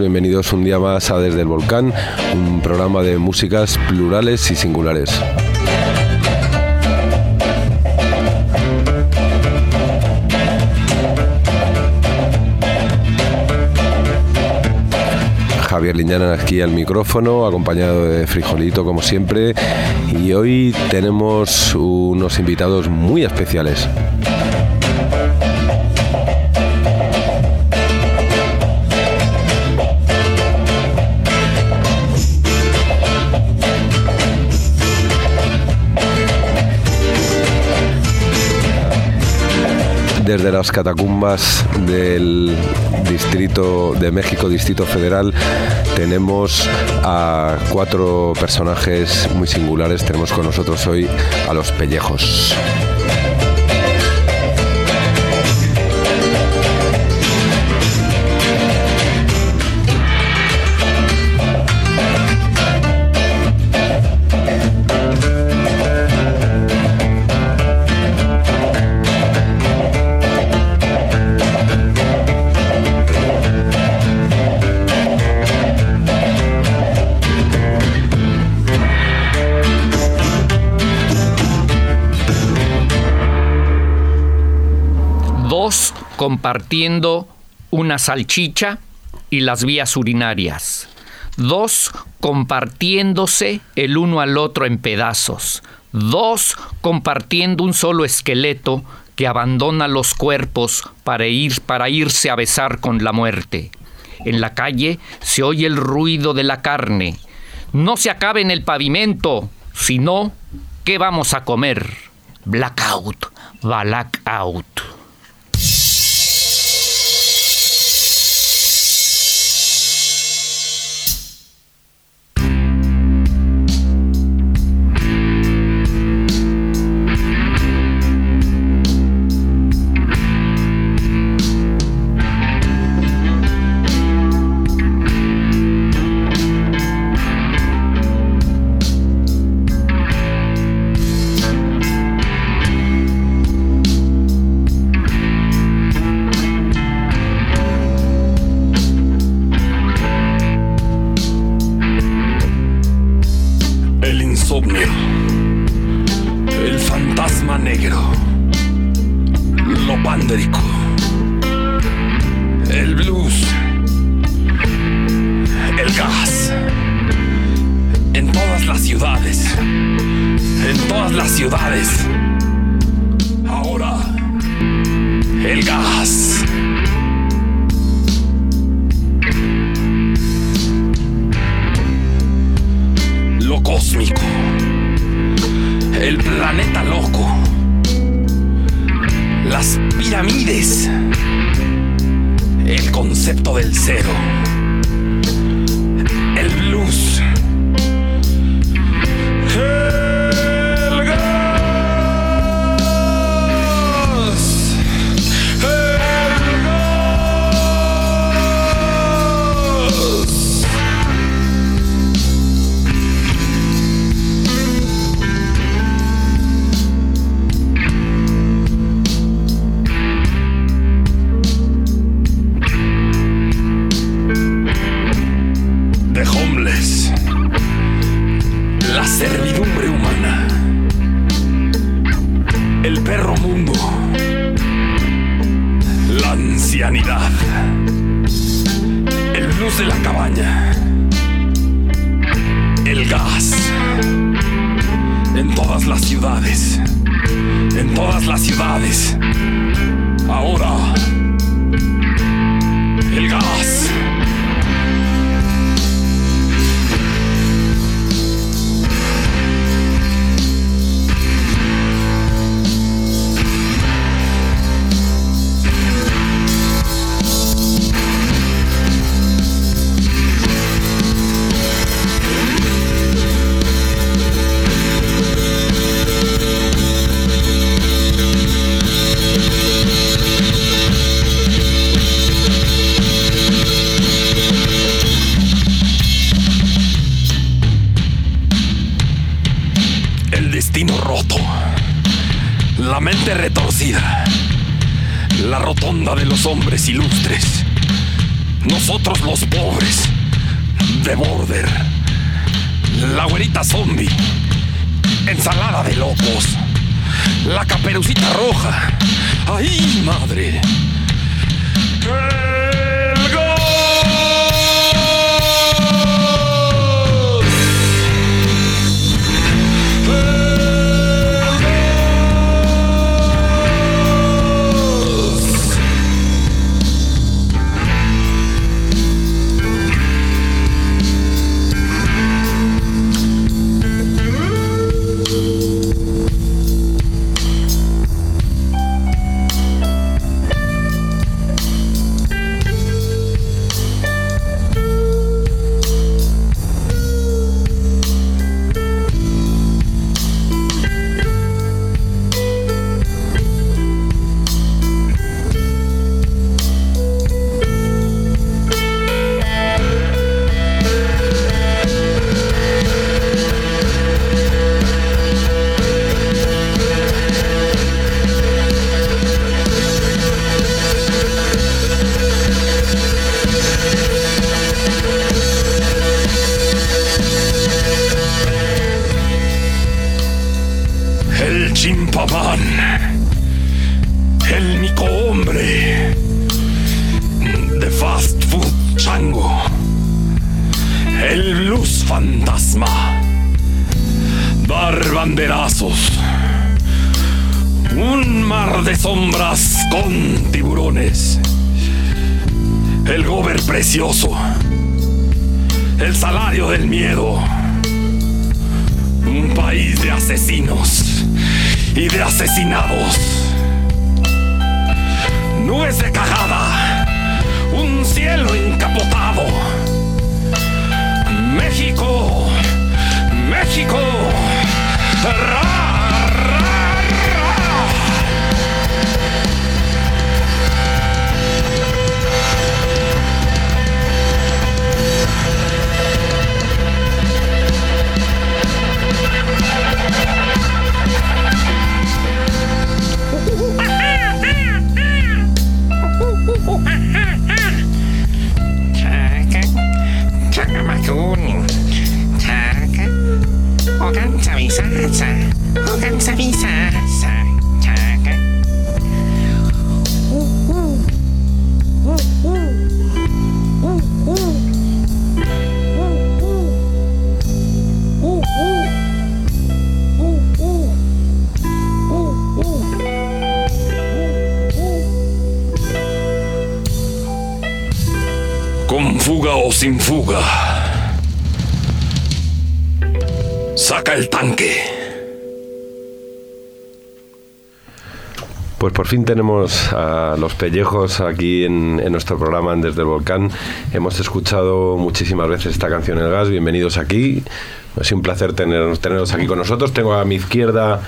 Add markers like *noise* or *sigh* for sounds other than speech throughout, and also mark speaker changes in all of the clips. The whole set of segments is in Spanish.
Speaker 1: Bienvenidos un día más a Desde el Volcán, un programa de músicas plurales y singulares. Javier Liñana aquí al micrófono, acompañado de Frijolito como siempre. Y hoy tenemos unos invitados muy especiales. Desde las catacumbas del distrito de México, Distrito Federal, tenemos a cuatro personajes muy singulares. Tenemos con nosotros hoy a los pellejos.
Speaker 2: Compartiendo una salchicha y las vías urinarias. Dos, compartiéndose el uno al otro en pedazos. Dos, compartiendo un solo esqueleto que abandona los cuerpos para, ir, para irse a besar con la muerte. En la calle se oye el ruido de la carne. No se acabe en el pavimento, sino, ¿qué vamos a comer? Blackout, blackout. Con fuga o sin fuga. Saca el tanque.
Speaker 1: Pues por fin tenemos a los pellejos aquí en, nuestro programa Desde el Volcán. Hemos escuchado muchísimas veces esta canción El Gas. Bienvenidos aquí. Ha sido un placer tener, tenerlos aquí con nosotros. Tengo a mi izquierda,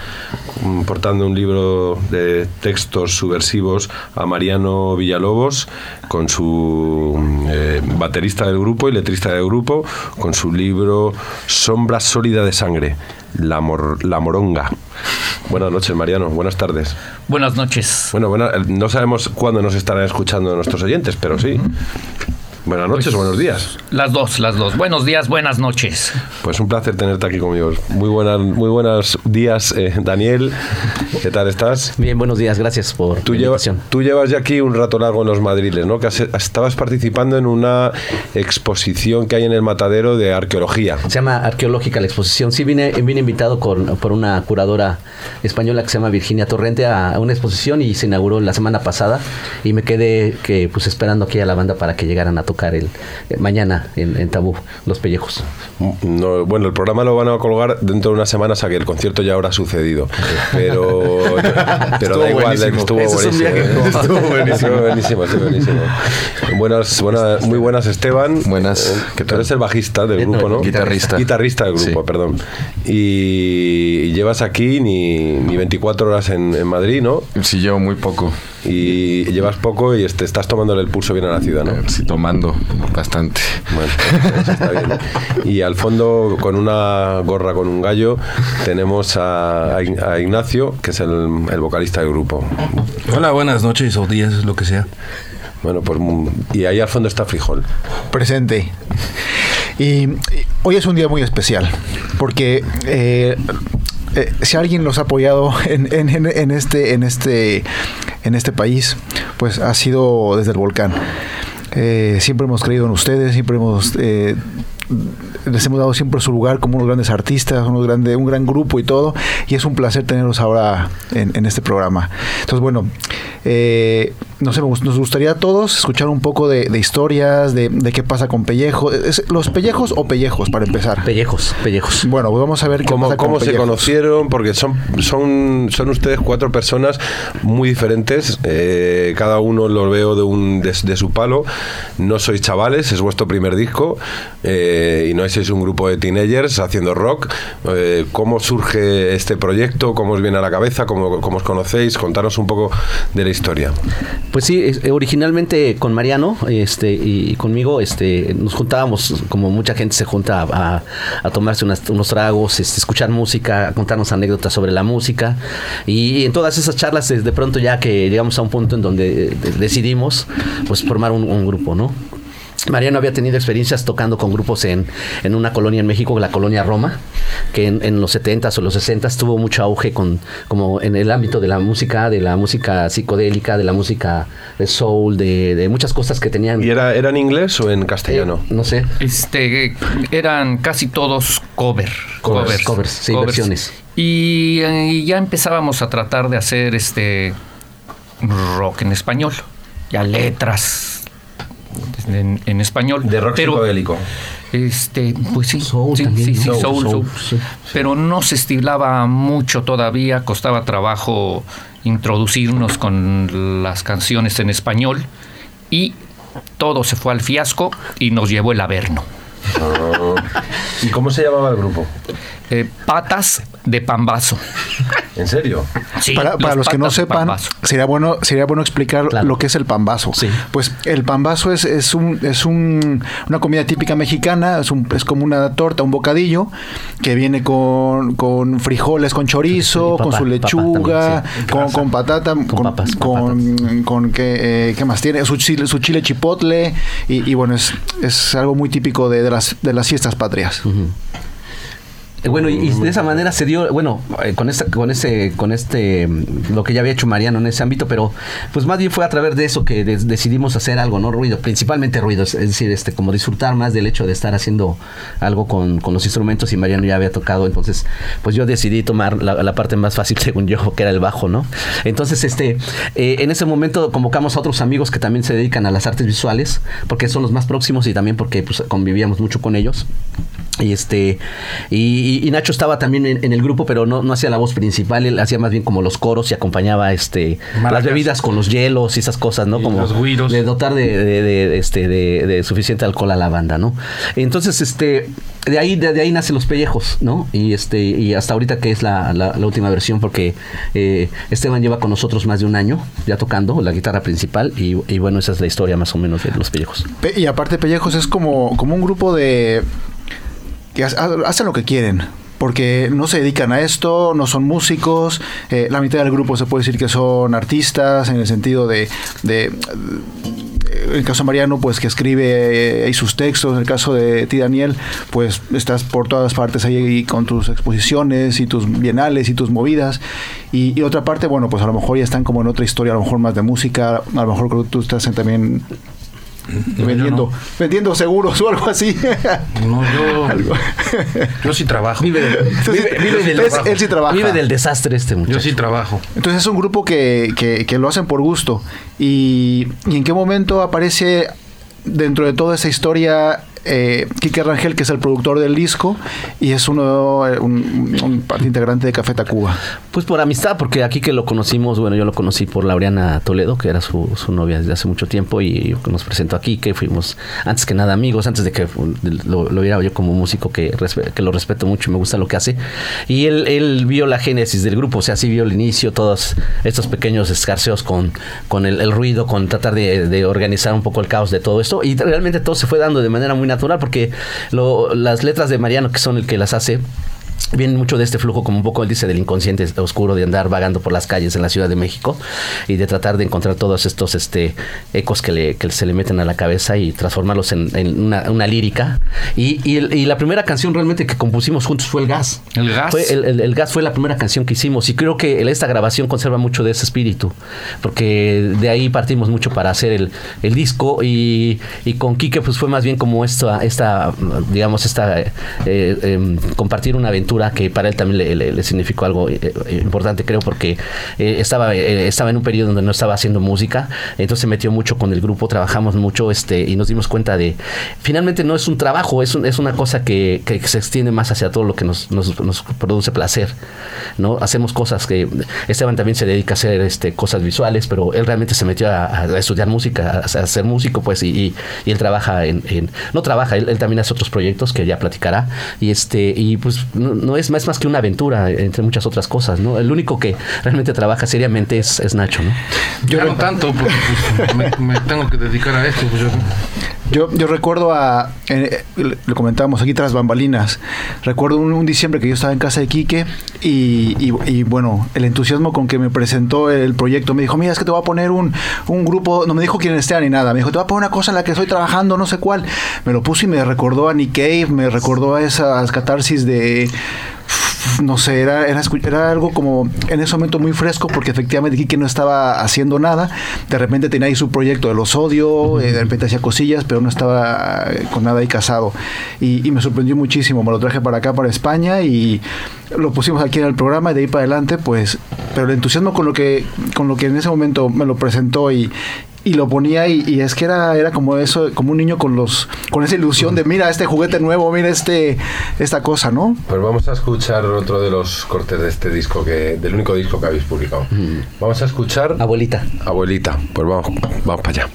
Speaker 1: mm, portando un libro de textos subversivos, a Mariano Villalobos, con su mm, eh, baterista del grupo y letrista del grupo, con su libro Sombra sólida de sangre, La, Mor- la Moronga. Buenas noches, Mariano. Buenas tardes.
Speaker 3: Buenas noches.
Speaker 1: Bueno, buena- no sabemos cuándo nos estarán escuchando nuestros oyentes, pero sí. Buenas noches, buenos días.
Speaker 3: Las dos, las dos. Buenos días, buenas noches.
Speaker 1: Pues un placer tenerte aquí conmigo. Muy buenas, muy buenos días, eh, Daniel. ¿Qué tal estás?
Speaker 4: Bien, buenos días, gracias por
Speaker 1: Tú
Speaker 4: la invitación.
Speaker 1: tú llevas ya aquí un rato largo en los madriles, ¿no? Que has- estabas participando en una exposición que hay en el matadero de arqueología.
Speaker 4: Se llama Arqueológica la exposición. Sí, vine, vine invitado con- por una curadora española que se llama Virginia Torrente a, a una exposición y se inauguró la semana pasada y me quedé que pues esperando aquí a la banda para que llegaran a tocar el, eh, mañana en, en Tabú, Los Pellejos.
Speaker 1: No, bueno, el programa lo van a colgar dentro de unas semanas a que el concierto ya habrá sucedido. Pero, *laughs* pero da igual,
Speaker 4: buenísimo.
Speaker 1: estuvo
Speaker 4: Ese es un
Speaker 1: buenísimo.
Speaker 4: que-
Speaker 1: Estuvo buenísimo. Estuvo buenísimo, estuvo buenísimo. Buenas, buenas, muy buenas, Esteban.
Speaker 5: Buenas.
Speaker 1: Eh, Que tú eres el bajista del
Speaker 4: Eh,
Speaker 1: grupo, ¿no?
Speaker 5: guitarrista.
Speaker 1: Guitarrista del grupo,
Speaker 5: Sí.
Speaker 1: perdón. Y, y llevas aquí ni, ni 24 horas en, en Madrid, ¿no?
Speaker 5: Sí, llevo muy poco.
Speaker 1: Y llevas poco y te estás tomándole el pulso bien a la ciudad, ¿no?
Speaker 5: Sí, tomando bastante.
Speaker 1: Bueno, eso está bien. Y al fondo, con una gorra con un gallo, tenemos a, a Ign- a Ignacio, que es el, el vocalista del grupo.
Speaker 6: Hola, buenas noches o días, lo que sea.
Speaker 1: Bueno, pues mm, y ahí al fondo está Frijol.
Speaker 6: presente. Y, y hoy es un día muy especial, porque eh, eh, si alguien los ha apoyado en, en- en- en este, en, este, en este país, pues ha sido desde el volcán. Eh, siempre hemos creído en ustedes, siempre hemos... eh, les hemos dado siempre su lugar como unos grandes artistas, unos grande, un gran grupo y todo, y es un placer tenerlos ahora en, en este programa. Entonces, bueno, eh, no sé, nos gustaría a todos escuchar un poco de, de historias, de, de qué pasa con Pellejo. ¿Es- ¿Los Pellejos o Pellejos, para empezar?
Speaker 4: Pellejos, pellejos.
Speaker 6: Bueno, pues vamos a ver qué
Speaker 1: ¿Cómo,
Speaker 6: pasa con
Speaker 1: cómo se
Speaker 6: Pellejos.
Speaker 1: conocieron? Porque son, son, son ustedes cuatro personas muy diferentes. eh, cada uno lo veo de, un, de, de su palo. No sois chavales, es vuestro primer disco. eh, y no sois un grupo de teenagers haciendo rock. Eh, ¿Cómo surge este proyecto? ¿Cómo os viene a la cabeza? ¿Cómo, cómo os conocéis? Contanos un poco de la historia.
Speaker 4: Pues sí, es- originalmente con Mariano este, y conmigo este, nos juntábamos, como mucha gente se junta a, a- tomarse unas- unos tragos, este, escuchar música, contarnos anécdotas sobre la música. Y en todas esas charlas, de pronto ya que llegamos a un punto en donde eh, decidimos pues, formar un grupo, ¿no? Mariano había tenido experiencias tocando con grupos en, en una colonia en México, la colonia Roma, que en, en los 70s o los 60s tuvo mucho auge con, como en el ámbito de la música, de la música psicodélica, de la música de soul, de, de muchas cosas que tenían.
Speaker 1: ¿Y era, era en inglés o en
Speaker 4: eh,
Speaker 1: castellano?
Speaker 4: no sé.
Speaker 3: Este, eran casi todos cover.
Speaker 4: Covers, covers, sí, versiones.
Speaker 3: Y, eh, y ya empezábamos a tratar de hacer este rock en español. Ya letras en, en español. Pero,
Speaker 1: psicodélico.
Speaker 3: Este, pues sí,
Speaker 4: Soul
Speaker 3: sí,
Speaker 4: también,
Speaker 3: sí, sí,
Speaker 4: ¿no?
Speaker 3: soul,
Speaker 4: Soul,
Speaker 3: soul.
Speaker 4: sí.
Speaker 3: Pero no se estilaba mucho todavía, costaba trabajo introducirnos con las canciones en español y todo se fue al fiasco y nos llevó el Averno.
Speaker 1: ¿Y cómo se llamaba el grupo?
Speaker 3: Eh, patas de pambazo.
Speaker 1: ¿En serio?
Speaker 3: Sí,
Speaker 6: para, para los que no sepan, sería bueno, sería bueno explicar
Speaker 4: Claro.
Speaker 6: lo que es el pambazo.
Speaker 4: Sí.
Speaker 6: Pues el pambazo es, es, un, es un, una comida típica mexicana, es, un, es como una torta, un bocadillo, que viene con, con frijoles, con chorizo, con su lechuga,
Speaker 4: también, sí.
Speaker 6: con, con patata, con,
Speaker 4: papas, con
Speaker 6: con, con qué, eh, ¿qué más tiene, su chile, su chile chipotle, y, y bueno, es, es algo muy típico de, de las, de las fiestas patrias.
Speaker 4: Bueno, y, de esa manera se dio, bueno, eh, con esta, con ese, con este, mm, lo que ya había hecho Mariano en ese ámbito, pero pues más bien fue a través de eso que decidimos hacer algo, ¿no? Ruido, principalmente ruido, es decir, este, como disfrutar más del hecho de estar haciendo algo con, con los instrumentos y Mariano ya había tocado, entonces, pues yo decidí tomar la, la parte más fácil, *laughs* según yo, que era el bajo, ¿no? Entonces, este, eh, en ese momento convocamos a otros amigos que también se dedican a las artes visuales, porque son los más próximos y también porque pues, convivíamos mucho con ellos. Y este y, Nacho estaba también en, en el grupo, pero no, no hacía la voz principal, él hacía más bien como los coros y acompañaba este las bebidas con los hielos y esas cosas, ¿no?
Speaker 7: Y
Speaker 4: como
Speaker 7: los güiros.
Speaker 4: de dotar de, de- de- este de, de suficiente alcohol a la banda, ¿no? Entonces, este de ahí de, de ahí nacen los pellejos, ¿no? Y este y hasta ahorita que es la, la- la última versión porque eh, Esteban lleva con nosotros más de un año ya tocando la guitarra principal y, y bueno, esa es la historia más o menos de los pellejos.
Speaker 6: Pe- Y aparte Pellejos es como, como un grupo de... que ha- hacen lo que quieren. Porque no se dedican a esto, no son músicos. eh, la mitad del grupo se puede decir que son artistas en el sentido de... de en el caso de Mariano, pues que escribe eh, sus textos. En el caso de ti, Daniel, pues estás por todas partes ahí con tus exposiciones y tus bienales y tus movidas. Y, y otra parte, bueno, pues a lo mejor ya están como en otra historia, a lo mejor más de música. A lo mejor tú estás también vendiendo, vendiendo seguros o algo así.
Speaker 7: No, yo, *laughs*
Speaker 6: Algo.
Speaker 7: yo sí trabajo.
Speaker 4: Vive, vive- vive del,
Speaker 6: Es- él sí trabaja.
Speaker 4: vive del desastre este muchacho.
Speaker 7: Yo sí trabajo.
Speaker 6: Entonces es un grupo que, que- que lo hacen por gusto. Y, y en qué momento aparece dentro de toda esa historia eh, Rangel, que es el productor del disco, y es uno eh, un, parte integrante de Café Tacuba.
Speaker 4: Pues por amistad, porque aquí que lo conocimos, bueno, yo lo conocí por Laureana Toledo, que era su, novia desde hace mucho tiempo, y nos presentó aquí, que fuimos antes que nada amigos, antes de que lo, viera yo como músico que, lo respeto mucho y me gusta lo que hace. Y él, vio la génesis del grupo, o sea, sí vio el inicio, todos estos pequeños escarceos con, con el, el ruido, con tratar de, de organizar un poco el caos de todo esto, y realmente todo se fue dando de manera muy natural, porque lo- las letras de Mariano, que son el que las hace, viene mucho de este flujo, como un poco él dice, del inconsciente oscuro, de andar vagando por las calles en la Ciudad de México y de tratar de encontrar todos estos este, ecos que, le, que se le meten a la cabeza y transformarlos en, en una, una lírica. Y, y, la primera canción realmente que compusimos juntos fue El Gas.
Speaker 3: El Gas.
Speaker 4: Fue el, el- el Gas fue la primera canción que hicimos y creo que esta grabación conserva mucho de ese espíritu, porque de ahí partimos mucho para hacer el, el disco y, y con Quique pues fue más bien como esta, esta digamos, esta eh, eh, em, compartir una aventura que para él también le, le- le significó algo eh, eh, importante, creo, porque eh, estaba, eh, estaba en un periodo donde no estaba haciendo música, entonces se metió mucho con el grupo, trabajamos mucho este, y nos dimos cuenta de, finalmente no es un trabajo, es, un- es una cosa que, que se extiende más hacia todo lo que nos, nos, nos produce placer, ¿no? Hacemos cosas que, Esteban también se dedica a hacer este, cosas visuales, pero él realmente se metió a, a estudiar música, a, a ser músico, pues, y, y- y él trabaja en, en- no trabaja, él, él también hace otros proyectos que ya platicará, y este, y pues no, es más, más que una aventura, entre muchas otras cosas, ¿no? El único que realmente trabaja seriamente es, es Nacho, ¿no?
Speaker 7: Yo no tanto, porque pues, me, me tengo que dedicar a esto. Pues, yo-
Speaker 6: Yo, yo recuerdo a, eh, eh, lo comentábamos aquí tras bambalinas, recuerdo un, diciembre que yo estaba en casa de Quique y, y- y, bueno, el entusiasmo con que me presentó el proyecto, me dijo, mira, es que te voy a poner un, un grupo, no me dijo quién esté ni nada, me dijo, te voy a poner una cosa en la que estoy trabajando, no sé cuál. Me lo puso y me recordó a Nick Cave, me recordó a esas catarsis de no sé, era, era, era algo como en ese momento muy fresco porque efectivamente Quique no estaba haciendo nada. De repente tenía ahí su proyecto de los odio, eh, de repente hacía cosillas, pero no estaba eh, con nada ahí casado. Y, y me sorprendió muchísimo. Me lo traje para acá, para España y lo pusimos aquí en el programa y de ahí para adelante, pues, pero el entusiasmo con lo que, con lo que en ese momento me lo presentó y, y lo ponía y, y es que era, era como eso, como un niño con los, con esa ilusión de mira este juguete nuevo, mira este, esta cosa, ¿no?
Speaker 1: Pues vamos a escuchar otro de los cortes de este disco, que del único disco que habéis publicado. Vamos a escuchar
Speaker 4: Abuelita.
Speaker 1: Abuelita. Pues vamos, vamos para allá.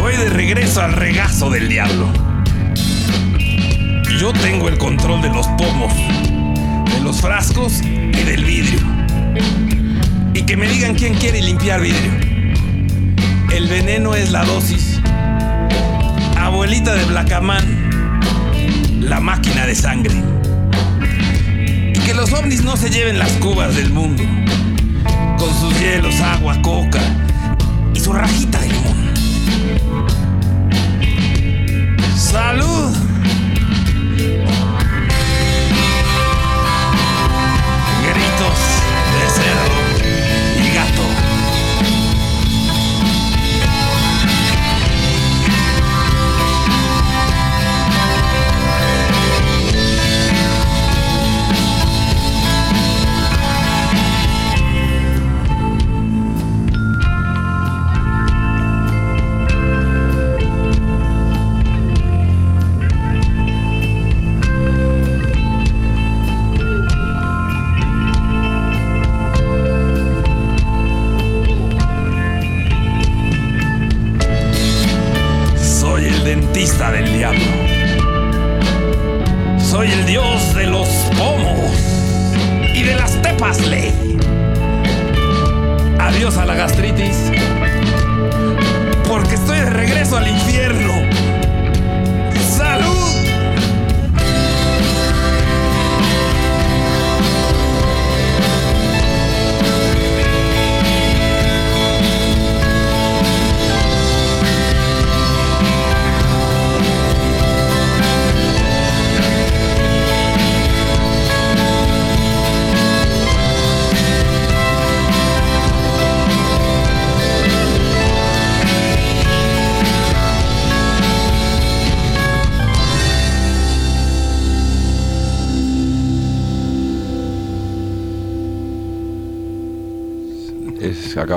Speaker 2: Voy de regreso al regazo del diablo. Yo tengo el control de los pomos, de los frascos y del vidrio. Y que me digan quién quiere limpiar vidrio. El veneno es la dosis. Abuelita de Blackaman, la máquina de sangre. Y que los ovnis no se lleven las cubas del mundo con sus hielos, agua, coca su rajita de limón. ¡Salud!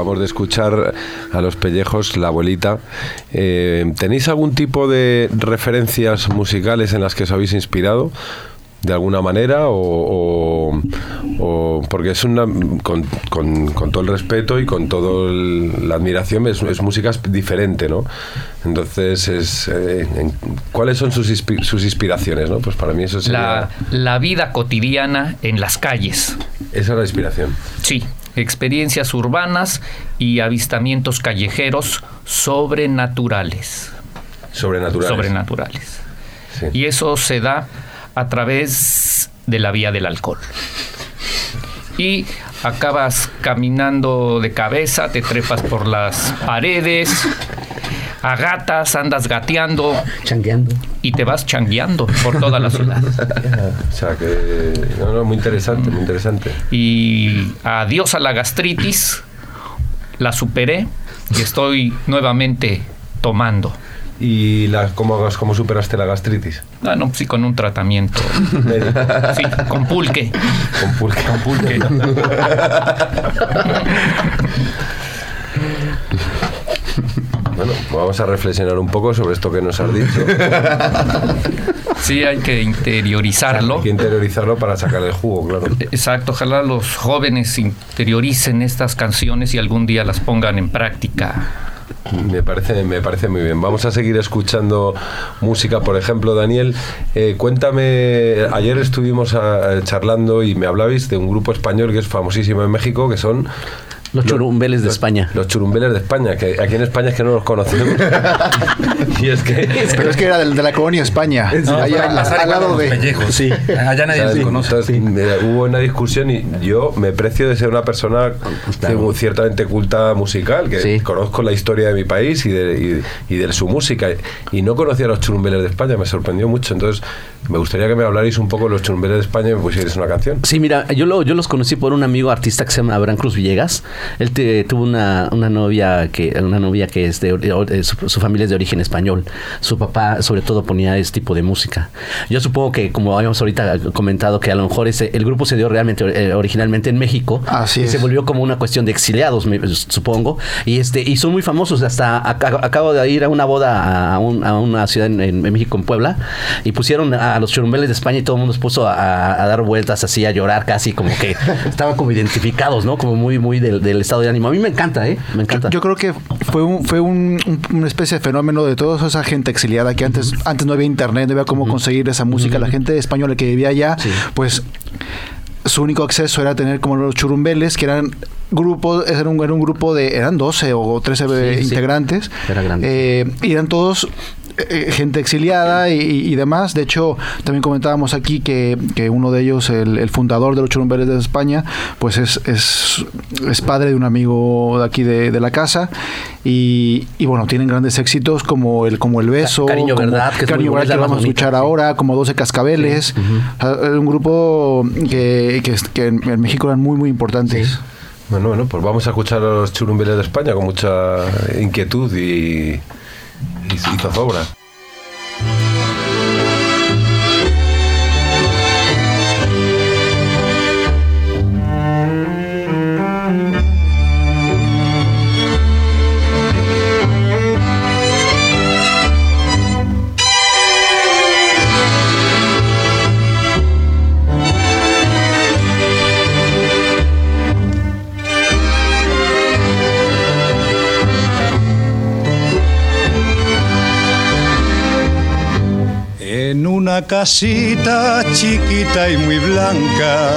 Speaker 1: Acabamos de escuchar a los pellejos, la abuelita. Eh, ¿Tenéis algún tipo de referencias musicales en las que os habéis inspirado? de alguna manera o, o- o- porque es una con, con- con todo el respeto y con toda la admiración es, es música diferente no entonces es eh, en- cuáles son sus, inspi- sus inspiraciones no pues para mí eso sería
Speaker 3: La, la vida cotidiana en las calles.
Speaker 1: esa es la inspiración
Speaker 3: Sí, experiencias urbanas y avistamientos callejeros sobrenaturales.
Speaker 1: sobrenatural
Speaker 3: Sobrenaturales.
Speaker 1: Sí.
Speaker 3: Y eso se da a través de la vía del alcohol. Y acabas caminando de cabeza, te trepas por las paredes, a gatas, andas gateando
Speaker 4: Changueando.
Speaker 3: y te vas changueando por toda la ciudad. *laughs*
Speaker 1: o sea que no, no, muy interesante muy interesante
Speaker 3: Y adiós a la gastritis, la superé y estoy nuevamente tomando.
Speaker 1: y la, ¿cómo, cómo superaste la gastritis
Speaker 3: Ah, no, sí, con un tratamiento. Sí, con pulque.
Speaker 1: con pulque
Speaker 3: Con pulque. *laughs*
Speaker 1: Vamos a reflexionar un poco sobre esto que nos has dicho. *laughs*
Speaker 3: Sí, hay que interiorizarlo.
Speaker 1: Hay que interiorizarlo para sacar el jugo, claro.
Speaker 3: Exacto, ojalá los jóvenes interioricen estas canciones y algún día las pongan en práctica.
Speaker 1: Me parece, me parece muy bien. Vamos a seguir escuchando música. Por ejemplo, Daniel, eh, cuéntame, ayer estuvimos ah, charlando y me hablabais de un grupo español que es famosísimo en México, que son...
Speaker 4: Los churumbeles de
Speaker 1: los-
Speaker 4: España.
Speaker 1: Los churumbeles de España, que aquí en España es que no los conocemos. *laughs* y es que...
Speaker 6: Pero es que era de, la colonia España. allá al, al lado de.
Speaker 2: Pellejos.
Speaker 4: Sí.
Speaker 2: Allá nadie los conoce.
Speaker 1: Hubo una discusión y yo me precio de ser una persona
Speaker 4: Claro.
Speaker 1: ciertamente culta musical, que
Speaker 4: Sí.
Speaker 1: conozco la historia de mi país y de, y, y de su música. Y no conocía a los churumbeles de España, me sorprendió mucho. Entonces, me gustaría que me hablarais un poco de los churumbeles de España y me pusierais una canción.
Speaker 4: Sí, mira, yo, lo, yo los conocí por un amigo artista que se llama Abraham Cruz Villegas. Él te- tuvo una, una novia que una novia que es de, de- su, su familia es de origen español. Su papá, sobre todo, ponía ese tipo de música. Yo supongo que, como habíamos ahorita comentado, que a lo mejor ese, el grupo se dio realmente eh, originalmente en México
Speaker 6: Así
Speaker 4: y
Speaker 6: es.
Speaker 4: se volvió como una cuestión de exiliados, me- supongo. Y este y son muy famosos. Hasta aca- acabo de ir a una boda a, un- a una ciudad en, en México, en Puebla, y pusieron a los churumbeles de España y todo el mundo se puso a, a dar vueltas así, a llorar casi, como que *laughs* estaban como identificados, ¿no? Como muy, muy del, del estado de ánimo. A mí me encanta, ¿eh? Me encanta.
Speaker 6: Yo creo que fue un, fue un- un- una especie de fenómeno de toda esa gente exiliada que antes, antes no había internet, no había cómo conseguir esa música. La gente española que vivía allá,
Speaker 4: Sí.
Speaker 6: pues su único acceso era tener como los churumbeles, que eran grupos, era un, era un grupo de, eran 12 o 13
Speaker 4: Sí, sí.
Speaker 6: integrantes.
Speaker 4: Era grande.
Speaker 6: Eh, y eran todos gente exiliada y, y demás. De hecho, también comentábamos aquí que, que uno de ellos, el, el fundador de los Churumbeles de España, pues es, es, es padre de un amigo de aquí de, de la casa. Y, y bueno, tienen grandes éxitos como el, como el beso,
Speaker 4: Cariño
Speaker 6: como
Speaker 4: Verdad, que es
Speaker 6: Cariño Verdad, que vamos a escuchar
Speaker 4: sí.
Speaker 6: ahora, como 12 cascabeles. Un grupo que, que, que en en México eran muy, muy importantes.
Speaker 1: Bueno, bueno, pues vamos a escuchar a los churumbeles de España con mucha inquietud y, y, y.
Speaker 8: una casita chiquita y muy blanca,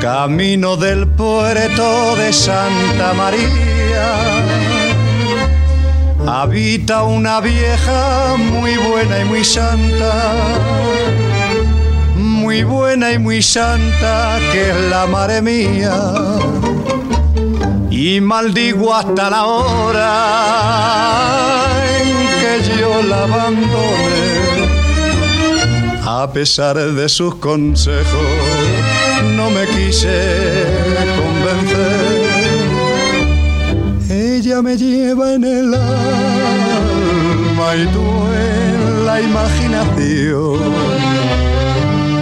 Speaker 8: camino del puerto de Santa María, habita una vieja muy buena y muy santa, muy buena y muy santa, que es la madre mía. Y maldigo hasta la hora en que yo la abandone. A pesar de sus consejos, no me quise convencer. Ella me lleva en el alma y tú en la imaginación.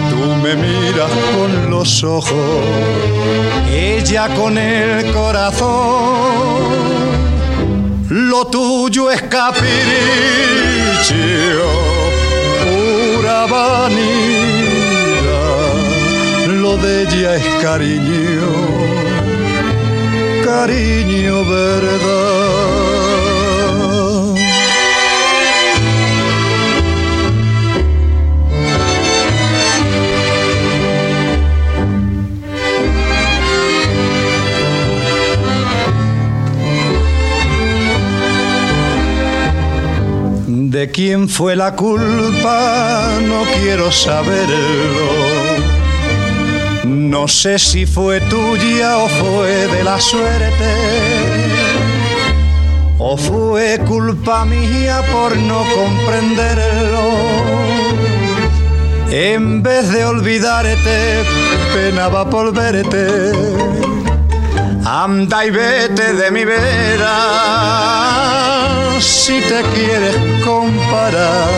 Speaker 8: Tú me miras con los ojos, ella con el corazón. Lo tuyo es capricho, pura vanidad. Lo de ella es cariño, cariño verdad. De quién fue la culpa, no quiero saberlo. No sé si fue tuya o fue de la suerte. O fue culpa mía por no comprenderlo. En vez de olvidarte, penaba por verte. Anda y vete de mi vera si te quieres comparar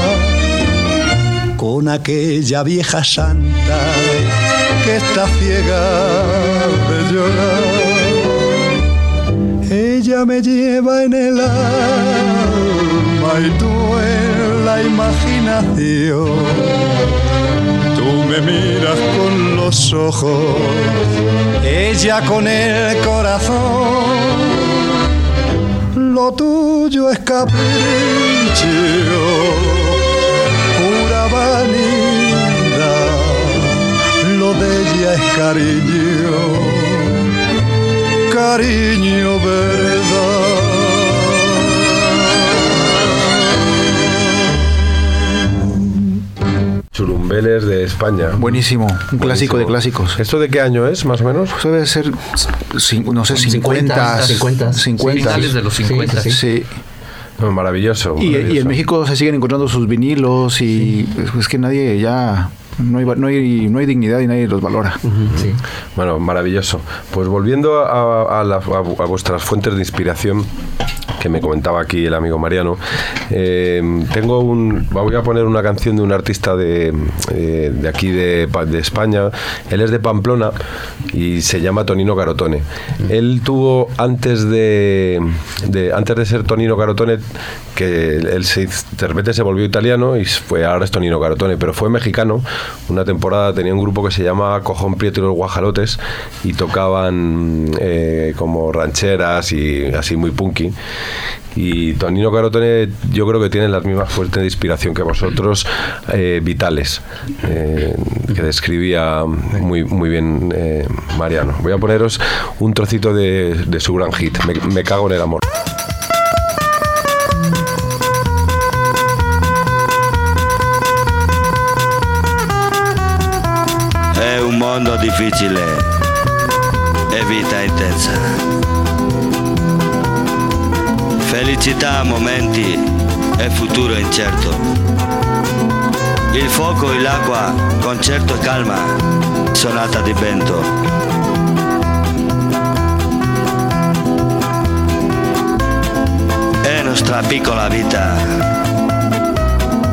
Speaker 8: con aquella vieja santa que está ciega de llorar. Ella me lleva en el alma y tú en la imaginación. Tú me miras con los ojos, ella con el corazón. Lo tuyo es capricho, pura vanidad. Lo de ella es cariño, cariño verdad.
Speaker 1: De España.
Speaker 6: Buenísimo, un clásico de clásicos.
Speaker 1: ¿Esto de qué año es, más o menos?
Speaker 6: Eso debe ser, no sé, 50,
Speaker 4: 50,
Speaker 6: 50.
Speaker 3: Finales de los 50.
Speaker 4: sí,
Speaker 6: Sí.
Speaker 1: No, maravilloso.
Speaker 6: Y, en México se siguen encontrando sus vinilos y es, es que nadie ya no hay, va- no hay no hay dignidad y nadie los valora.
Speaker 4: Sí.
Speaker 1: Bueno, maravilloso. Pues volviendo a, a la- a- a vuestras fuentes de inspiración, que me comentaba aquí el amigo Mariano, eh, tengo un. Voy a poner una canción de un artista de, eh, de aquí de, Pa- de España. Él es de Pamplona y se llama Tonino Carotone. Él tuvo antes de, antes de ser Tonino Carotone que él se de repente se volvió italiano y fue ahora es Tonino Carotone, pero fue mexicano. Una temporada tenía un grupo que se llamaba Cojón Prieto y los Guajalotes y tocaban eh, como rancheras y así muy punky y Tonino Carotone yo creo que tiene las mismas fuentes de inspiración que vosotros, eh, vitales, eh, que describía muy, muy bien eh, Mariano. Voy a poneros un trocito de, su gran hit, me, me cago en el amor.
Speaker 9: Es un mundo difícil, es vida intensa. Felicità a momenti e futuro incerto. Il fuoco e l'acqua, concerto e calma, sonata di vento. È nostra piccola vita,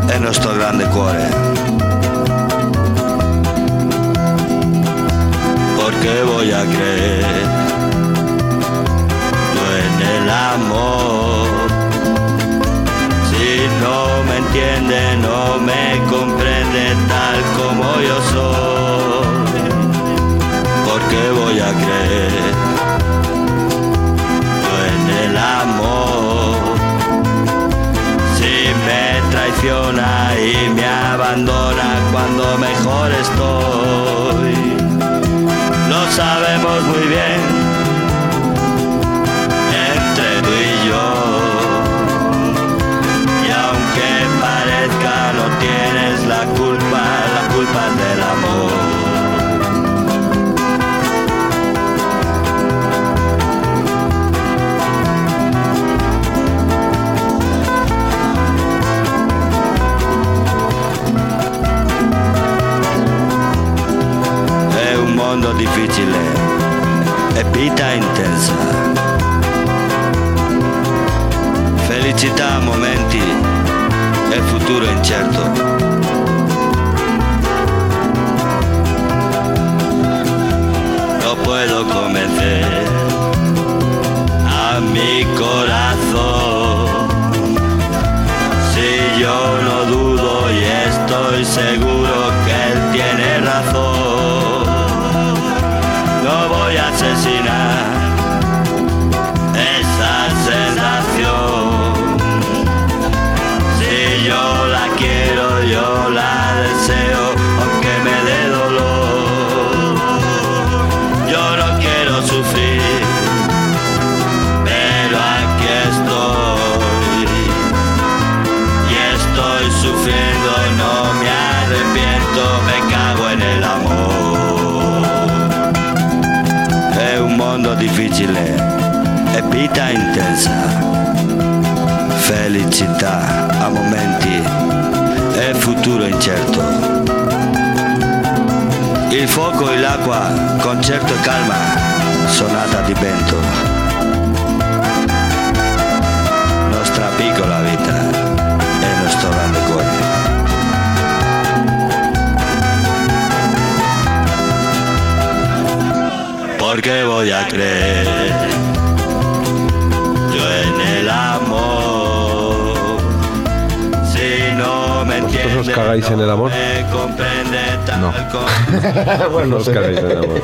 Speaker 9: è nostro grande cuore. Porque voy a creer yo en amor. Me entiende, no me comprende tal como yo soy. Porque voy a creer en el amor. Si me traiciona y me abandona cuando mejor estoy. Lo sabemos muy bien mondo difficile e vita intensa. Felicità momenti e futuro incerto. No puedo convencer a mi corazón. Si yo no dudo y estoy seguro e calma, sonata di vento. Nostra piccola vita e nostro grande cuore. Porque voy a creer yo en el amor. Si no me
Speaker 1: ¿Vosotros os cagáis en el amor?
Speaker 5: No.
Speaker 1: No os cagáis en el amor.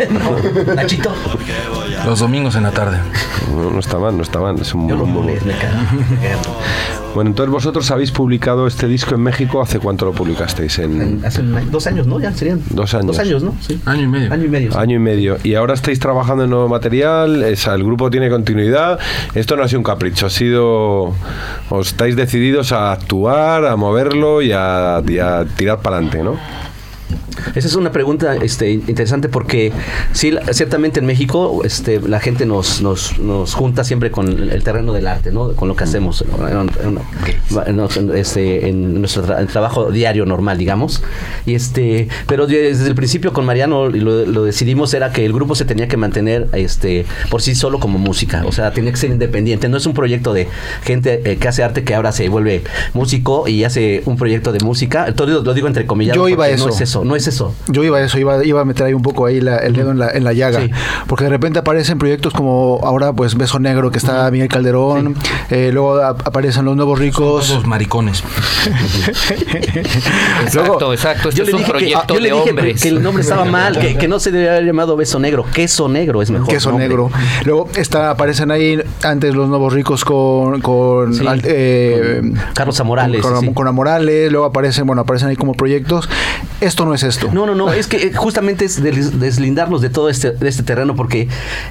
Speaker 4: Nachito.
Speaker 7: Los domingos en la tarde.
Speaker 1: No, no está mal, no está mal. Es un buen. *laughs* Bueno, entonces vosotros habéis publicado este disco en México. ¿Hace cuánto lo publicasteis? En
Speaker 4: Hace un año- dos años, ¿no? Ya serían.
Speaker 1: Dos años.
Speaker 4: Dos años, ¿no? Sí.
Speaker 7: Año y medio.
Speaker 4: Año y medio. sí.
Speaker 1: año y medio. Y ahora estáis trabajando en nuevo material. es- el grupo tiene continuidad. Esto no ha sido un capricho. Ha sido. Os estáis decididos a actuar, a moverlo y a, y a tirar para adelante, ¿no?
Speaker 4: Esa es una pregunta este, interesante porque sí, ciertamente en México este, la gente nos, nos, nos junta siempre con el terreno del arte, ¿no? con lo que hacemos en, este, en nuestro tra- trabajo diario normal, digamos. Y este, pero desde el principio con Mariano y lo, lo decidimos era que el grupo se tenía que mantener este, por sí solo como música, o sea, tenía que ser independiente. No es un proyecto de gente eh, que hace arte que ahora se vuelve músico y hace un proyecto de música. Todo lo digo entre comillas.
Speaker 6: Yo iba a
Speaker 4: porque
Speaker 6: eso.
Speaker 4: No es eso, no es eso.
Speaker 6: Yo iba a eso, iba, iba a meter ahí un poco ahí la- el dedo en la, en la llaga.
Speaker 4: Sí.
Speaker 6: Porque de repente aparecen proyectos como ahora, pues Beso Negro, que está Miguel Calderón. eh, luego a- aparecen Los Nuevos Ricos.
Speaker 7: Todos maricones. *laughs*
Speaker 3: Exacto, exacto. Este
Speaker 4: Yo
Speaker 3: es
Speaker 4: le
Speaker 3: un
Speaker 4: dije, que,
Speaker 3: proyecto
Speaker 4: yo le dije
Speaker 3: hombres.
Speaker 4: que el nombre estaba *laughs* mal, que, que no se debía haber llamado Beso Negro. Queso Negro es mejor.
Speaker 6: Queso
Speaker 4: nombre.
Speaker 6: negro. Luego está, aparecen ahí antes los nuevos ricos con, con,
Speaker 4: Sí,
Speaker 6: al- eh,
Speaker 4: con Carlos Amorales,
Speaker 6: Con, con Amorales, luego aparecen, bueno, aparecen ahí como proyectos. Esto no es esto.
Speaker 4: No, no, no, es que eh, justamente es des- deslindarnos de todo este, de este terreno porque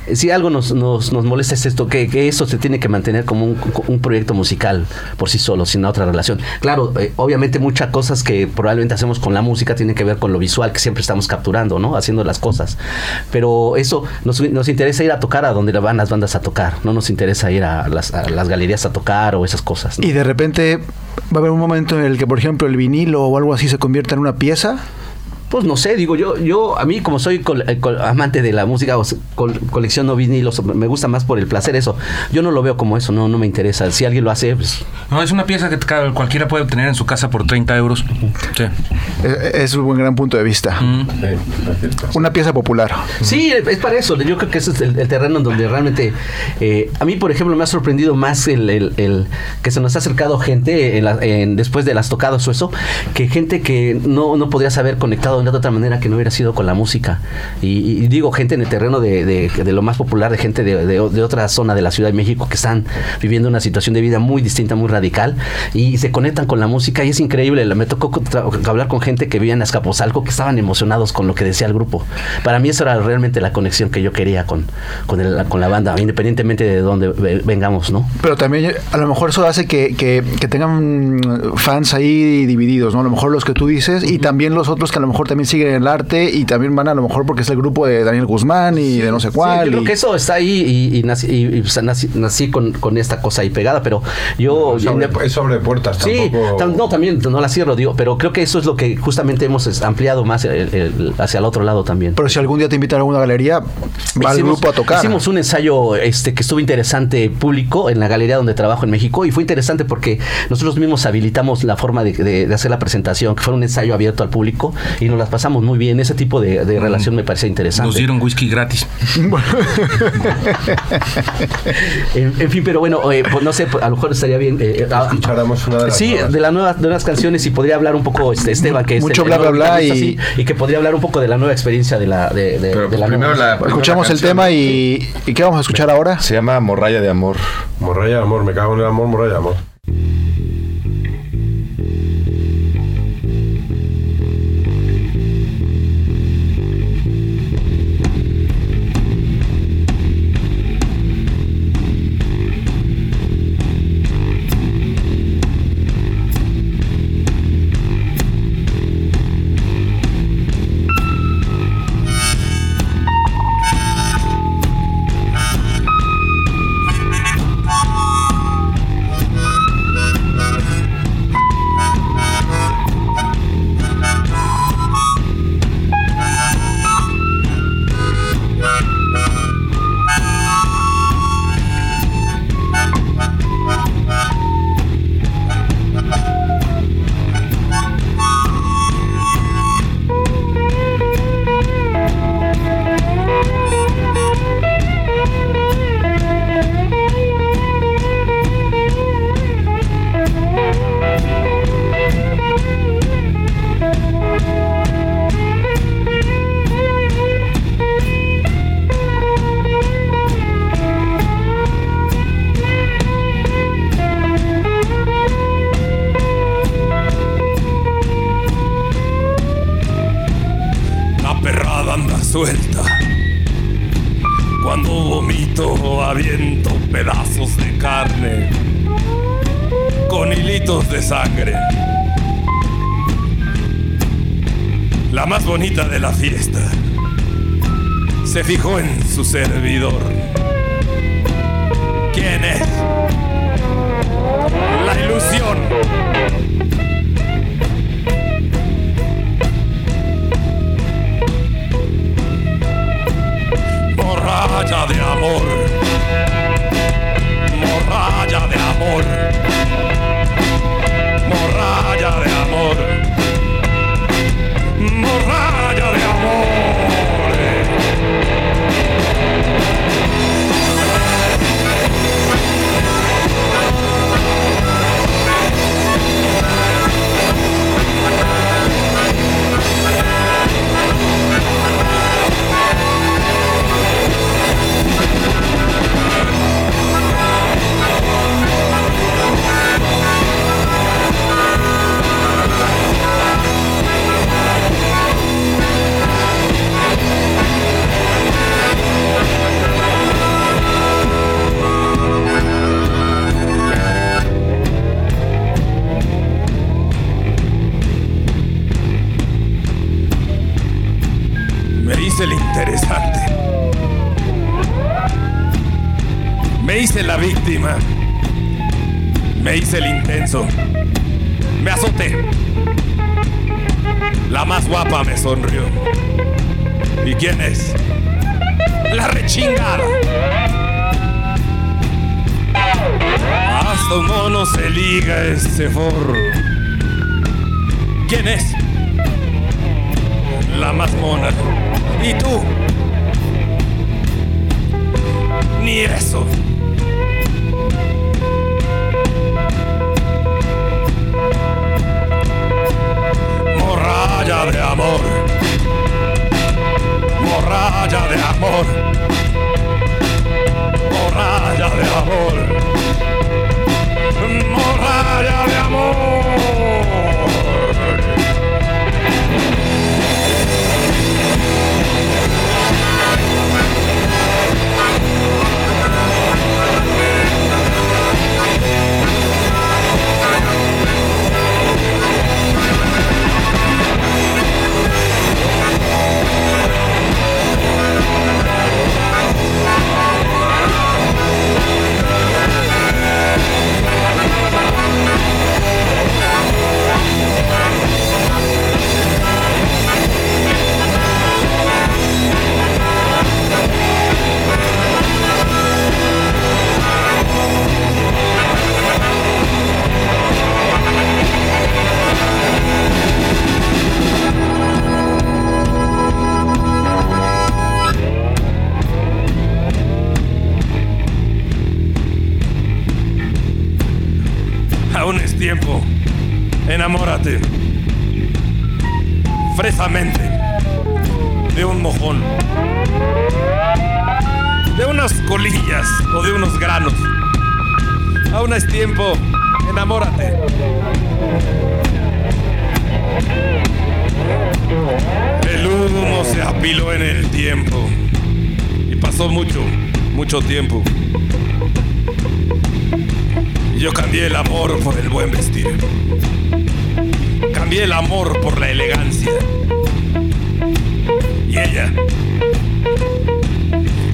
Speaker 4: eh, si algo nos, nos, nos molesta es esto, que, que eso se tiene que mantener como un, un proyecto musical por sí solo, sin otra relación. Claro, eh, obviamente muchas cosas que probablemente hacemos con la música tienen que ver con lo visual que siempre estamos capturando, ¿no? Haciendo las cosas. Pero eso nos, nos interesa ir a tocar a donde van las bandas a tocar, no nos interesa ir a las, a las galerías a tocar o esas cosas. ¿no?
Speaker 6: Y de repente va a haber un momento en el que, por ejemplo, el vinilo o algo así se convierta en una pieza.
Speaker 4: Pues no sé, digo yo, yo a mí como soy col- eh, col- amante de la música, col- colecciono vinilos, me gusta más por el placer eso. Yo no lo veo como eso, no, no me interesa. Si alguien lo hace, pues
Speaker 10: No, es una pieza que cualquiera puede obtener en su casa por 30 euros. Sí.
Speaker 6: Es, es un buen gran punto de vista. Una pieza popular.
Speaker 4: Sí, es para eso. Yo creo que ese es el, el terreno en donde realmente. eh, a mí, por ejemplo, me ha sorprendido más el, el- el que se nos ha acercado gente en la- en- después de las tocadas o eso, que gente que no, no podrías haber conectado de otra manera que no hubiera sido con la música. Y, y digo, gente en el terreno de, de- de lo más popular, de gente de, de- otra zona de la Ciudad de México que están viviendo una situación de vida muy distinta, muy radical, y se conectan con la música y es increíble. Me tocó hablar con gente que vivía en Azcapotzalco que estaban emocionados con lo que decía el grupo. Para mí eso era realmente la conexión que yo quería con, con, el- con la banda, independientemente de dónde ve- vengamos, ¿no?
Speaker 6: Pero también a lo mejor eso hace que, que- que tengan fans ahí divididos, ¿no? A lo mejor los que tú dices y también los otros que a lo mejor también siguen el arte y también van a lo mejor porque es el grupo de Daniel Guzmán y de no sé
Speaker 4: Sí,
Speaker 6: cuál.
Speaker 4: yo creo que eso está ahí y, y nací, y- y, nací- nací con, con esta cosa ahí pegada, pero yo...
Speaker 1: Sobre- es sobre puertas,
Speaker 4: Sí,
Speaker 1: tampoco-
Speaker 4: tam- no, también no la cierro, digo, pero creo que eso es lo que justamente hemos ampliado más el- el- hacia el otro lado también.
Speaker 6: Pero si algún día te invitan a alguna galería, va el grupo a tocar.
Speaker 4: Hicimos un ensayo este, que estuvo interesante público en la galería donde trabajo en México y fue interesante porque nosotros mismos habilitamos la forma de, de- de hacer la presentación, que fue un ensayo abierto al público y nos las pasamos muy bien. Ese tipo de, de relación me parece interesante.
Speaker 10: Nos dieron whisky gratis. *laughs*
Speaker 4: En, en fin, pero bueno, eh, pues no sé, pues, a lo mejor estaría bien. eh, ah,
Speaker 1: Escucháramos una de las
Speaker 4: Sí,
Speaker 1: nuevas.
Speaker 4: de, la nueva, de unas canciones y podría hablar un poco este, Esteban, que es
Speaker 6: Mucho bla, bla, bla, y-
Speaker 4: y que podría hablar un poco de la nueva experiencia de la, de, de-
Speaker 5: Pero
Speaker 4: de la
Speaker 5: primero
Speaker 4: nueva-
Speaker 5: la.
Speaker 6: Escuchamos el tema y, y ¿qué vamos a escuchar ahora?
Speaker 5: Se llama Morralla de Amor.
Speaker 1: Morralla de amor, me cago en el amor, morralla de amor.
Speaker 2: Fijó en su servidor. ¿Y quién es? La rechingada. Hasta un mono se liga ese forro. ¿Quién es? La más mona. ¿Y tú? Ni eso. Morralla de amor. Morralla de amor. Morralla de amor. Morralla de amor. De un mojón. De unas colillas o de unos granos. Aún es tiempo. Enamórate. El humo se apiló en el tiempo. Y pasó mucho, mucho tiempo. Y Yo cambié el amor por el buen vestir. Cambié el amor por la elegancia.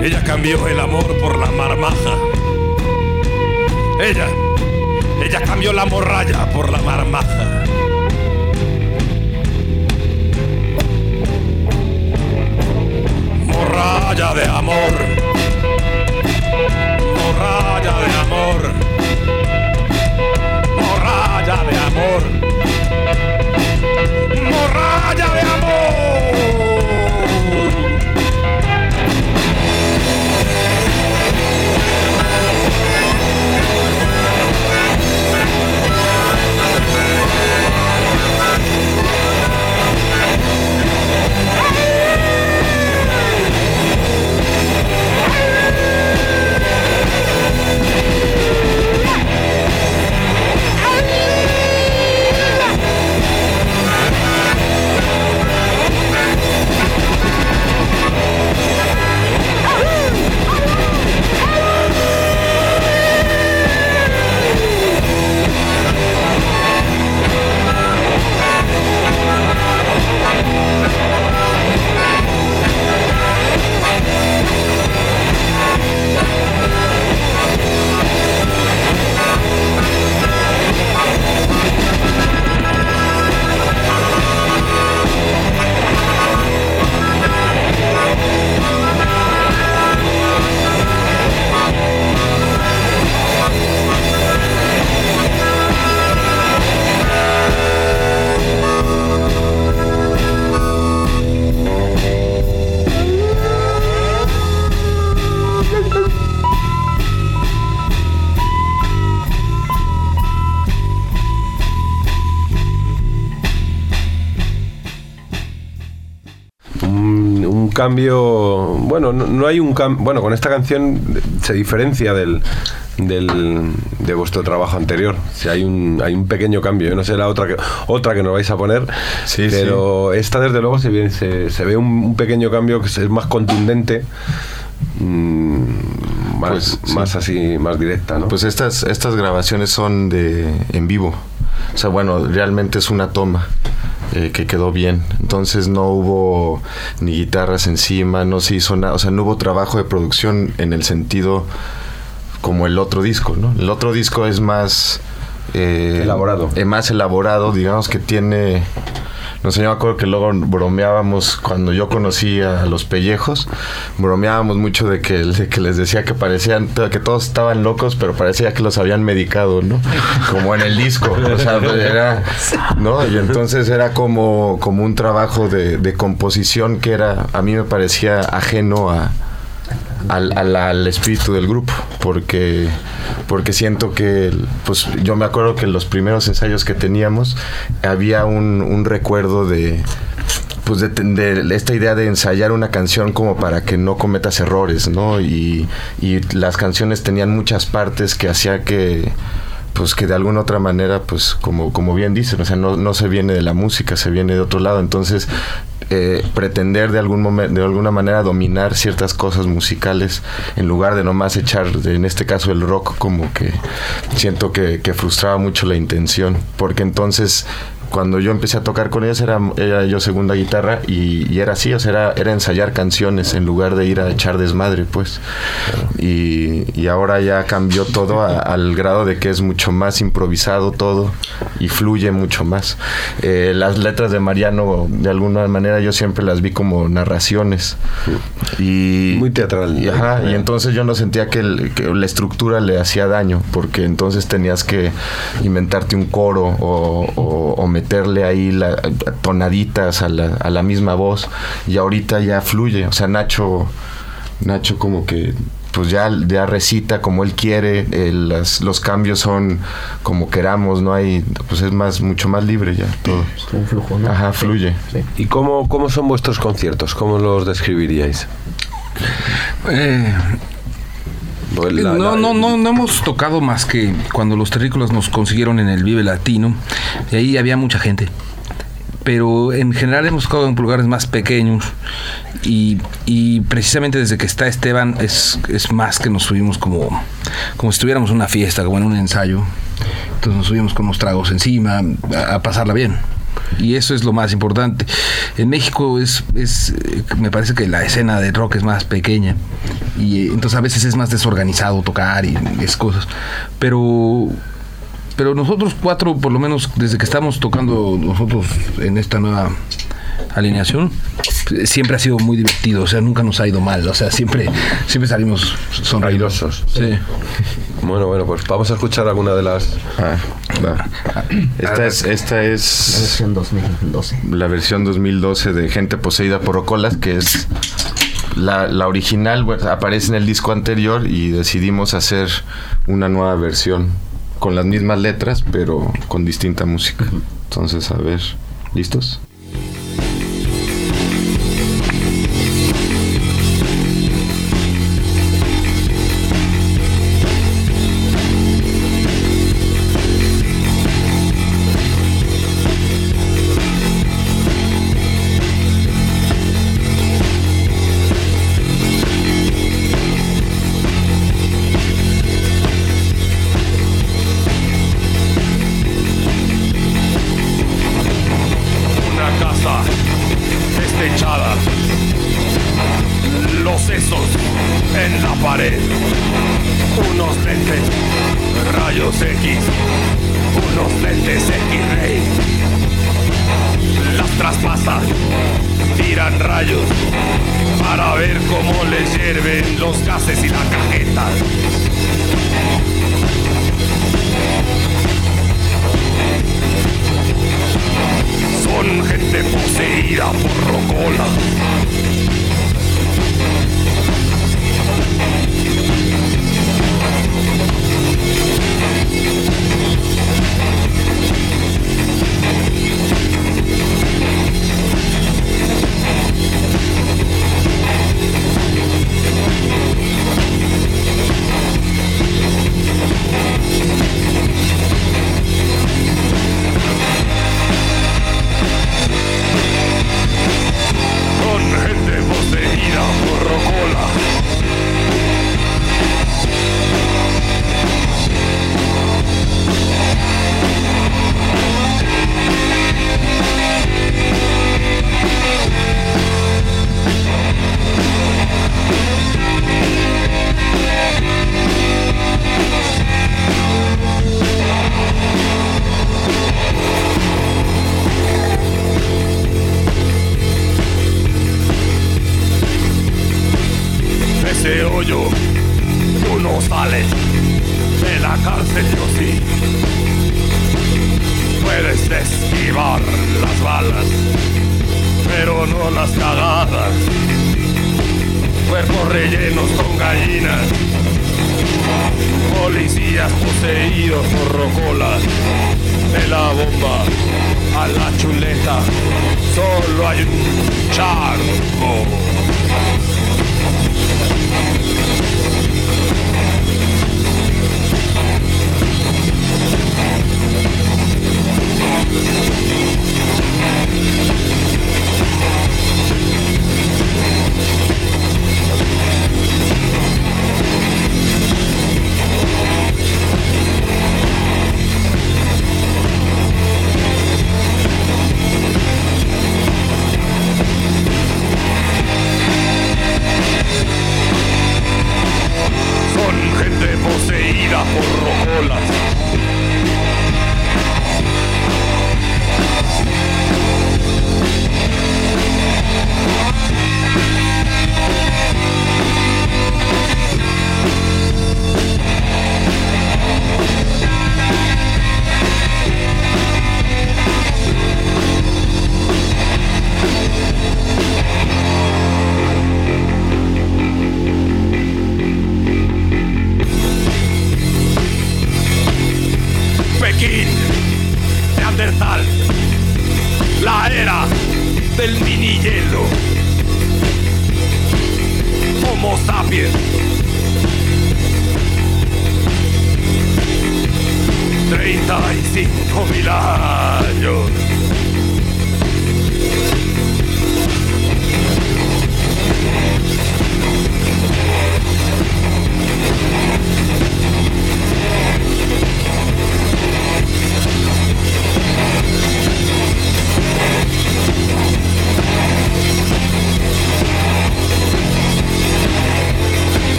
Speaker 2: Ella cambió el amor por la marmaja. Ella. Ella cambió la morralla por la marmaja. Morralla de amor. Morralla de amor. Morralla de amor. Morralla de amor.
Speaker 1: No, hay un cambio bueno con esta canción se diferencia del, del- de vuestro trabajo anterior si hay un hay un pequeño cambio yo no sé la otra que otra que nos vais a poner pero esta desde luego se, ve- se, se ve un, un pequeño cambio que es más contundente mm, más,
Speaker 5: Pues, sí.
Speaker 1: más así más directa ¿no?
Speaker 5: Pues estas, estas grabaciones son de en vivo. O sea, bueno, realmente es una toma. eh, que quedó bien. Entonces no hubo ni guitarras encima, no se hizo nada, o sea, no hubo trabajo de producción en el sentido como el otro disco, ¿no? El otro disco es más... eh,
Speaker 1: Elaborado.
Speaker 5: eh, más elaborado, digamos que tiene... No sé, yo me acuerdo que luego bromeábamos cuando yo conocí a los pellejos, bromeábamos mucho de que, de que les decía que parecían, que todos estaban locos, pero parecía que los habían medicado, ¿no? Como en el disco, o sea, era, ¿no? Y entonces era como, como un trabajo de, de composición que era, a mí me parecía ajeno a, al, al- al espíritu del grupo porque porque siento que pues yo me acuerdo que en los primeros ensayos que teníamos había un, un recuerdo de pues de, de esta idea de ensayar una canción como para que no cometas errores no y, y las canciones tenían muchas partes que hacía que pues que de alguna otra manera, pues como, como bien dicen, o sea, no, no se viene de la música, se viene de otro lado. Entonces, eh, pretender de algún momento, de alguna manera dominar ciertas cosas musicales, en lugar de nomás echar, de- en este caso el rock, como que siento que, que frustraba mucho la intención. Porque entonces cuando yo empecé a tocar con ellos era, era yo segunda guitarra y, y era así, o sea, era, era ensayar canciones en lugar de ir a echar desmadre, pues. Y, y ahora ya cambió todo a- al grado de que es mucho más improvisado todo y fluye mucho más. Eh, las letras de Mariano, de alguna manera, yo siempre las vi como narraciones. Y,
Speaker 1: Muy teatral.
Speaker 5: y, ajá, y entonces yo no sentía que, el- que la estructura le hacía daño, porque entonces tenías que inventarte un coro o, o- o meterle ahí la, tonaditas a la, a la misma voz, y ahorita ya fluye. O sea, Nacho, Nacho como que pues ya, ya recita como él quiere, eh, las- los cambios son como queramos, no hay, pues es más, mucho más libre ya todo.
Speaker 4: Un flujo, ¿no?
Speaker 5: Ajá, fluye.
Speaker 1: ¿Y cómo, cómo son vuestros conciertos? ¿Cómo los describiríais?
Speaker 10: Eh,
Speaker 1: la-
Speaker 10: no,
Speaker 1: la-
Speaker 10: no, no, no hemos tocado más que cuando los terrícolas nos consiguieron en el Vive Latino. Y ahí había mucha gente. Pero en general hemos tocado en lugares más pequeños. Y, y precisamente desde que está Esteban es, es más que nos subimos como, como si estuviéramos en una fiesta, como en un ensayo. Entonces nos subimos con unos tragos encima a, a pasarla bien. Y eso es lo más importante. En México es, es eh, me parece que la escena de rock es más pequeña y eh, entonces a veces es más desorganizado tocar y es cosas. Pero pero nosotros cuatro, por lo menos desde que estamos tocando nosotros en esta nueva alineación, siempre ha sido muy divertido, o sea, nunca nos ha ido mal, o sea, siempre siempre salimos sonrairosos. Sí.
Speaker 1: Bueno, bueno, pues vamos a escuchar alguna de las...
Speaker 5: Ah, va. Esta es, esta
Speaker 4: La
Speaker 5: es
Speaker 4: versión 2012.
Speaker 5: la versión 2012 de Gente Poseída por Ocolas, que es la, la original, bueno, aparece en el disco anterior y decidimos hacer una nueva versión con las mismas letras, pero con distinta música. Entonces, a ver, ¿listos?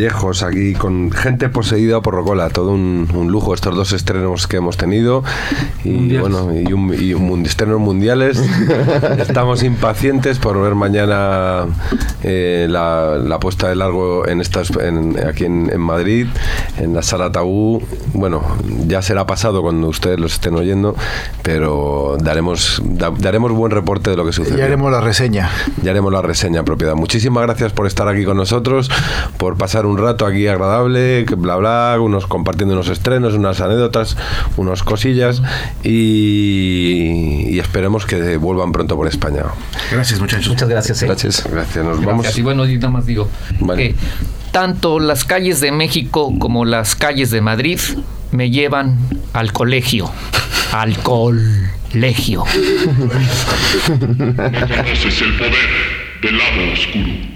Speaker 2: Los
Speaker 1: pellejos aquí con gente poseída por Rocola, todo un, un lujo estos dos estrenos que hemos tenido y
Speaker 10: Mundiales.
Speaker 1: bueno y, un, y un estrenos mundiales. *laughs* Estamos impacientes por ver mañana eh, la, la puesta de largo en estas en- aquí en, en Madrid, en la sala Tabú. Bueno, ya será pasado cuando ustedes los estén oyendo, pero daremos da- daremos buen reporte de lo que sucede.
Speaker 6: Ya haremos la reseña.
Speaker 1: Ya haremos la reseña propiedad. Muchísimas gracias por estar aquí con nosotros, por pasar un rato aquí agradable, que bla bla, unos compartiendo unos estrenos, unas anécdotas, unas cosillas y, y esperemos que vuelvan pronto por España.
Speaker 10: Gracias, muchachos.
Speaker 4: Muchas gracias. eh.
Speaker 1: Gracias, gracias. Nos vamos.
Speaker 3: Y bueno, y nada más digo
Speaker 1: Vale.
Speaker 3: que tanto las calles de México como las calles de Madrid me llevan al colegio. Al colegio.
Speaker 11: No conoces el poder del lado oscuro.